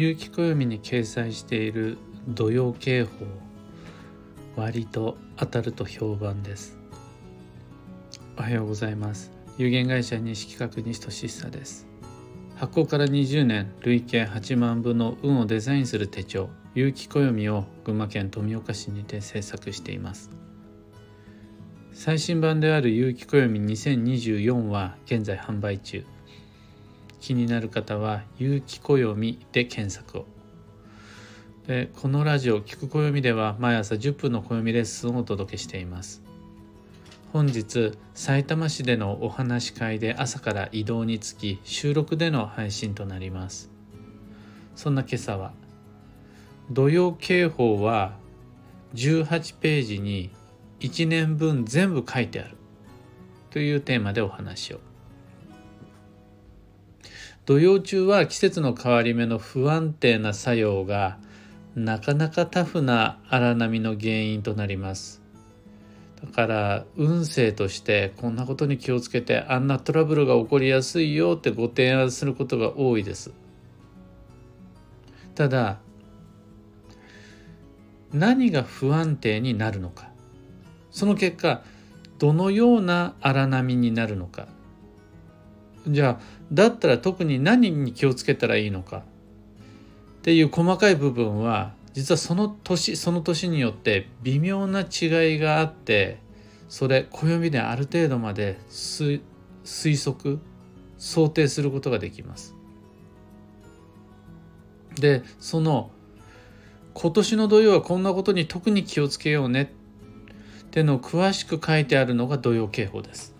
有機暦に掲載している土曜警報割と当たると評判です。おはようございます。有限会社西企画西俊久です。発行から20年累計8万部の運をデザインする手帳有機暦を群馬県富岡市にて制作しています。最新版である有機暦2024は現在販売中。気になる方は「有機暦」で検索を。でこのラジオ「聞く暦」では毎朝10分の暦レッスンをお届けしています。本日さいたま市でのお話し会で朝から移動につき収録での配信となります。そんな今朝は土曜警報は18ページに1年分全部書いてある。というテーマでお話を。土曜中は季節の変わり目の不安定な作用がなかなかタフな荒波の原因となります。だから運勢としてこんなことに気をつけてあんなトラブルが起こりやすいよってご提案することが多いです。ただ何が不安定になるのか。その結果どのような荒波になるのか。じゃあだったら特に何に気をつけたらいいのかっていう細かい部分は実はその年その年によって微妙な違いがあってそれ暦である程度まで推測想定することができます。でその今年の土曜はこんなことに特に気をつけようねってのを詳しく書いてあるのが土曜警報です。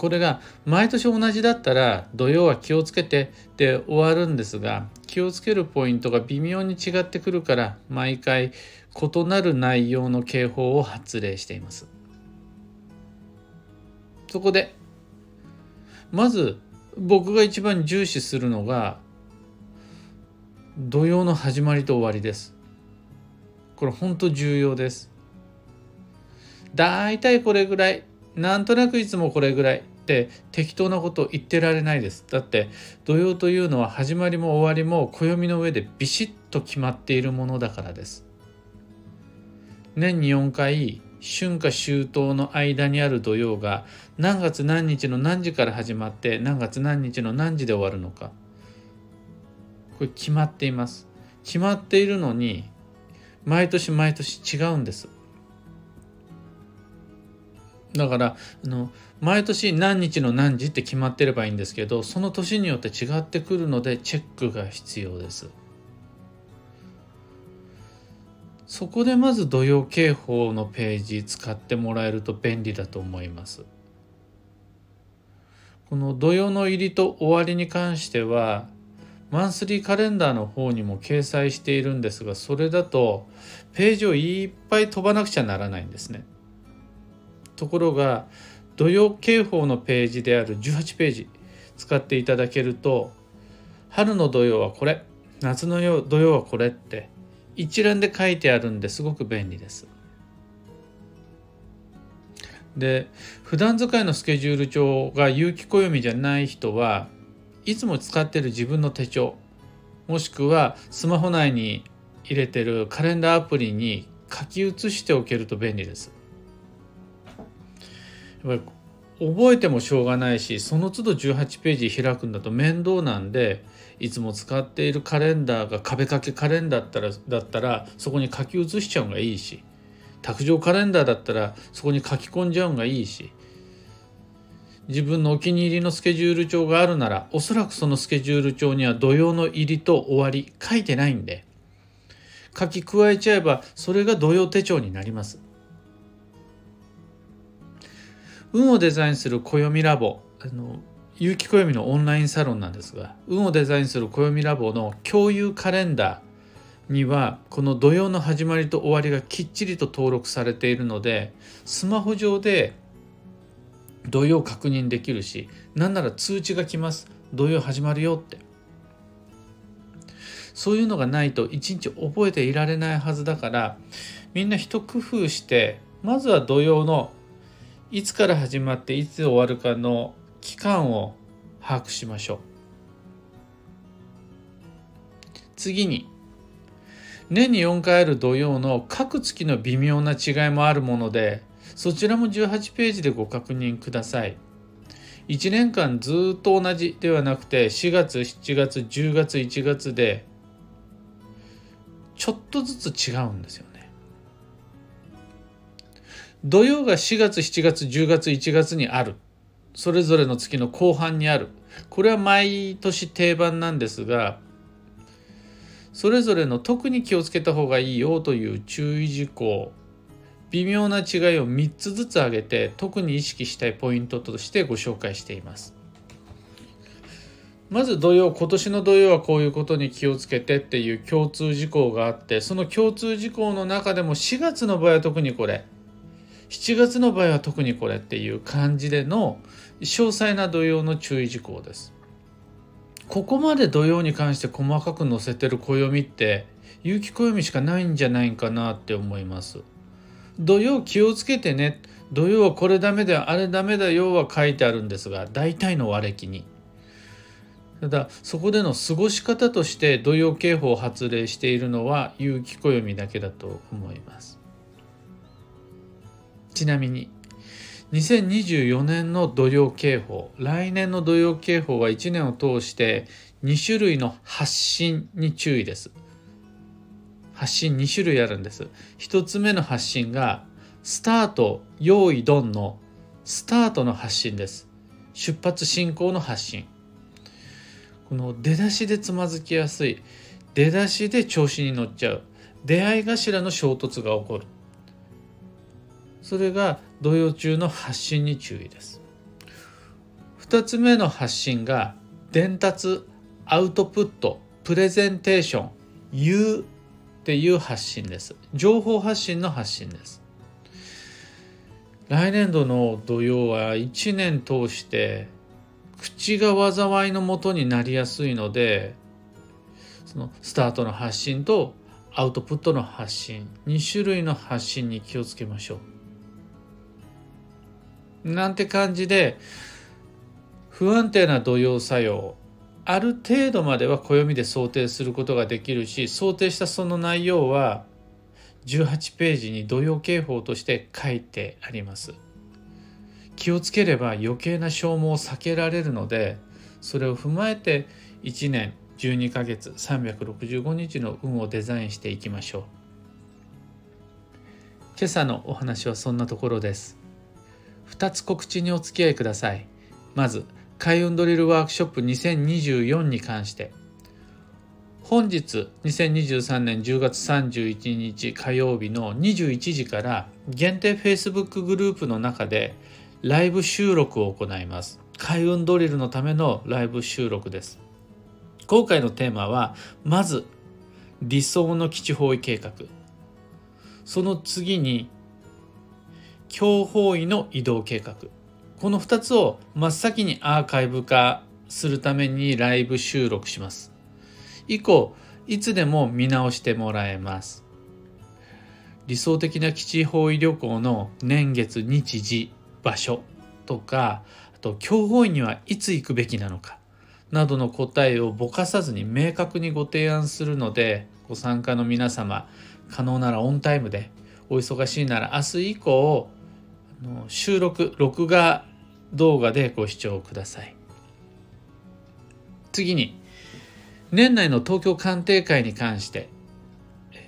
これが毎年同じだったら土曜は気をつけてで終わるんですが気をつけるポイントが微妙に違ってくるから毎回異なる内容の警報を発令しています。そこでまず僕が一番重視するのが土曜の始まりと終わりです。これ本当重要です。だいたいこれぐらいなんとなくいつもこれぐらい。って適当なこと言ってられないです。だって土曜というのは始まりも終わりも暦の上でビシッと決まっているものだからです。年に4回春夏秋冬の間にある土曜が何月何日の何時から始まって何月何日の何時で終わるのか。これ決まっています。決まっているのに毎年毎年違うんです。だからあの毎年何日の何時って決まってればいいんですけどその年によって違ってくるのでチェックが必要です。そこでまず土曜警報のページ使ってもらえると便利だと思います。この土曜の入りと終わりに関してはマンスリーカレンダーの方にも掲載しているんですがそれだとページをいっぱい飛ばなくちゃならないんですね。ところが土曜警報のページである18ページ使っていただけると春の土曜はこれ夏の土曜はこれって一覧で書いてあるんですごく便利です。で普段使いのスケジュール帳が有機暦じゃない人はいつも使ってる自分の手帳もしくはスマホ内に入れてるカレンダーアプリに書き写しておけると便利です。やっぱり覚えてもしょうがないしその都度18ページ開くんだと面倒なんでいつも使っているカレンダーが壁掛けカレンダーだったらだったらそこに書き写しちゃうのがいいし卓上カレンダーだったらそこに書き込んじゃうのがいいし自分のお気に入りのスケジュール帳があるならおそらくそのスケジュール帳には土曜の入りと終わり書いてないんで書き加えちゃえばそれが土曜手帳になります。運をデザインする暦ラボあの有機暦のオンラインサロンなんですが運をデザインする暦ラボの共有カレンダーにはこの土曜の始まりと終わりがきっちりと登録されているのでスマホ上で土曜確認できるし何なら通知が来ます。土曜始まるよって。そういうのがないと一日覚えていられないはずだからみんな一工夫してまずは土曜のいつから始まっていつ終わるかの期間を把握しましょう。次に年に4回ある土曜の各月の微妙な違いもあるものでそちらも18ページでご確認ください。1年間ずっと同じではなくて4月7月10月1月でちょっとずつ違うんですよね。土曜が4月7月10月1月にある。それぞれの月の後半にある。これは毎年定番なんですがそれぞれの特に気をつけた方がいいよという注意事項。微妙な違いを3つずつ挙げて特に意識したいポイントとしてご紹介しています。まず土曜今年の土曜はこういうことに気をつけてっていう共通事項があってその共通事項の中でも4月の場合は特にこれ。7月の場合は特にこれっていう感じでの詳細な土曜の注意事項ですここまで土曜に関して細かく載せてる暦って有機暦しかないんじゃないかなって思います。土曜気をつけてね土曜はこれダメだよあれダメだよは書いてあるんですが大体の和暦に。ただそこでの過ごし方として土曜警報を発令しているのは有機暦だけだと思います。ちなみに2024年の土曜警報来年の土曜警報は1年を通して2種類の発信に注意です。発信2種類あるんです。1つ目の発信がスタート用意ドンのスタートの発信です。出発進行の発信。この出だしでつまずきやすい。出だしで調子に乗っちゃう。出会い頭の衝突が起こる。それが土曜中の発信に注意です。2つ目の発信が伝達アウトプットプレゼンテーション言うっていう発信です。情報発信の発信です。来年度の土曜は1年通して口が災いのもとになりやすいのでそのスタートの発信とアウトプットの発信2種類の発信に気をつけましょう。なんて感じで不安定な土曜作用ある程度までは暦で想定することができるし想定したその内容は18ページに土曜警報として書いてあります。気をつければ余計な消耗を避けられるのでそれを踏まえて1年12ヶ月365日の運をデザインしていきましょう。今朝のお話はそんなところです。2つ告知にお付き合いください。まず、開運ドリルワークショップ2024に関して、本日2023年10月31日火曜日の21時から限定 Facebook グループの中でライブ収録を行います。開運ドリルのためのライブ収録です。今回のテーマは、まず理想の基地方位計画。その次に強方位の移動計画。この2つを真っ先にアーカイブ化するためにライブ収録します。以降いつでも見直してもらえます。理想的な基地方位旅行の年月日時場所とかあと強方位にはいつ行くべきなのかなどの答えをぼかさずに明確にご提案するのでご参加の皆様可能ならオンタイムでお忙しいなら明日以降収録録画動画でご視聴ください。次に年内の東京鑑定会に関して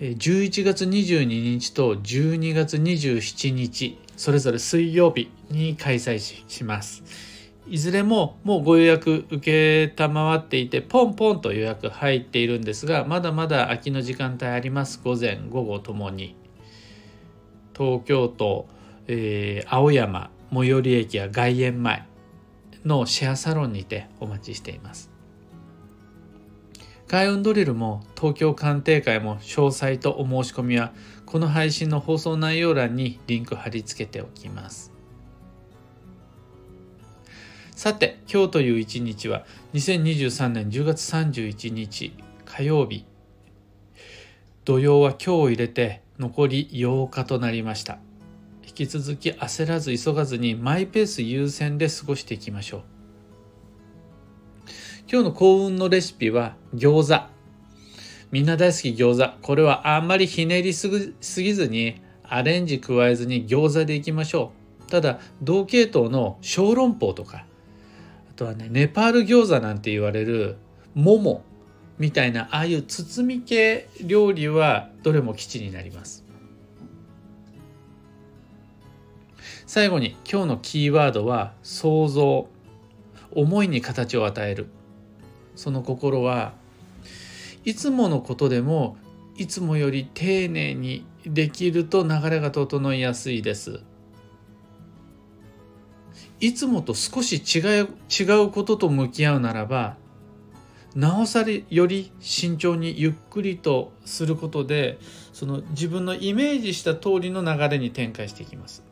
11月22日と12月27日それぞれ水曜日に開催します。いずれももうご予約受けたまわっていてポンポンと予約入っているんですがまだまだ空きの時間帯あります。午前午後ともに。東京都えー、青山最寄り駅や外苑前のシェアサロンにてお待ちしています。開運ドリルも東京鑑定会も詳細とお申し込みはこの配信の放送内容欄にリンク貼り付けておきます。さて今日という一日は2023年10月31日火曜日。土曜は今日を入れて残り8日となりました。引き続き焦らず急がずにマイペース優先で過ごしていきましょう。今日の幸運のレシピは餃子。みんな大好き餃子。これはあんまりひねりすぎずにアレンジ加えずに餃子でいきましょう。ただ同系統の小籠包とかあとはねネパール餃子なんて言われるももみたいなああいう包み系料理はどれも基地になります。最後に今日のキーワードは想像。思いに形を与える。その心はいつものことでもいつもより丁寧にできると流れが整いやすいです。いつもと少し違う違うことと向き合うならばなおさらより慎重にゆっくりとすることでその自分のイメージした通りの流れに展開していきます。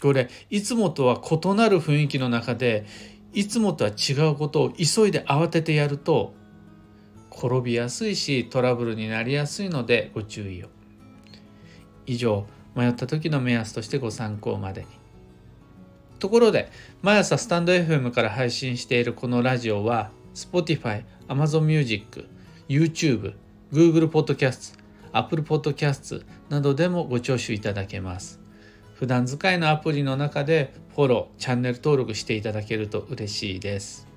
これいつもとは異なる雰囲気の中でいつもとは違うことを急いで慌ててやると転びやすいしトラブルになりやすいのでご注意を。以上迷った時の目安としてご参考までに。ところで毎朝スタンド FM から配信しているこのラジオは Spotify、Amazon Music、YouTube、Google Podcast、Apple Podcast などでもご聴取いただけます。普段使いのアプリの中でフォロー、チャンネル登録していただけると嬉しいです。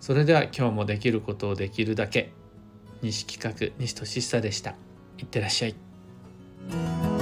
それでは今日もできることをできるだけ。西企画西俊久でした。いってらっしゃい。